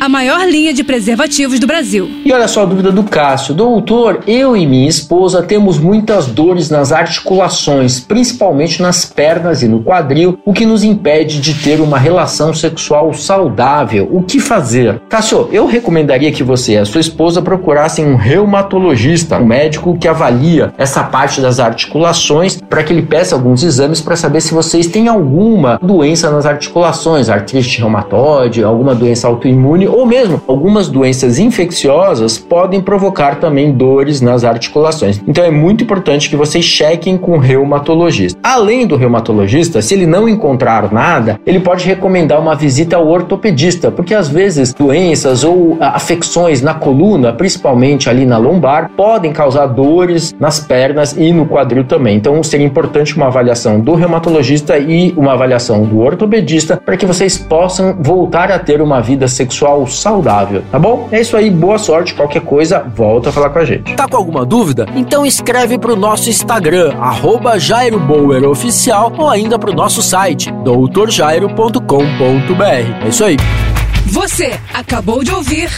a maior linha de preservativos do Brasil. E olha só a dúvida do Cássio. Doutor, eu e minha esposa temos muitas dores nas articulações, principalmente nas pernas e no quadril, o que nos impede de ter uma relação sexual saudável. O que fazer? Cássio, eu recomendaria que você e a sua esposa procurassem um reumatologista, um médico que avalia essa parte das articulações, para que ele peça alguns exames para saber se vocês têm alguma doença nas articulações, artrite reumatoide, alguma doença autoimune ou mesmo algumas doenças infecciosas podem provocar também dores nas articulações. Então é muito importante que vocês chequem com o reumatologista. Além do reumatologista, se ele não encontrar nada, ele pode recomendar uma visita ao ortopedista, porque às vezes doenças ou afecções na coluna, principalmente ali na lombar, podem causar dores nas pernas e no quadril também. Então seria importante uma avaliação do reumatologista e uma avaliação do ortopedista para que vocês possam voltar a ter uma vida sexual sexual saudável, tá bom? É isso aí, boa sorte. Qualquer coisa, volta a falar com a gente. Tá com alguma dúvida? Então escreve pro nosso Instagram, arroba Jairo Bauer Oficial, ou ainda pro nosso site, doutorjairo.com.br. É isso aí. Você acabou de ouvir.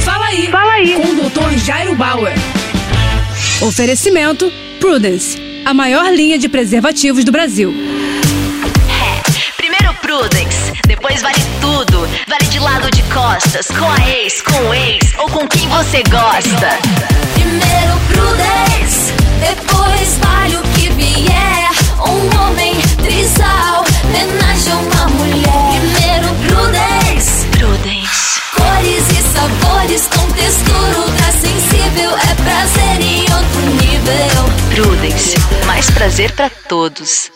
Fala aí. Fala aí. Com o Dr. Jairo Bauer. Oferecimento Prudence, a maior linha de preservativos do Brasil. É, primeiro Prudence, depois vale tudo. Vale de lado de costas, com a ex, com o ex ou com quem você gosta. Primeiro Prudence, depois vale o que vier. Um homem trisal, homenagem a uma mulher. Primeiro Prudence, Prudence. Cores e sabores com textura ultra sensível. É prazer em outro nível. Prudence, mais prazer para todos.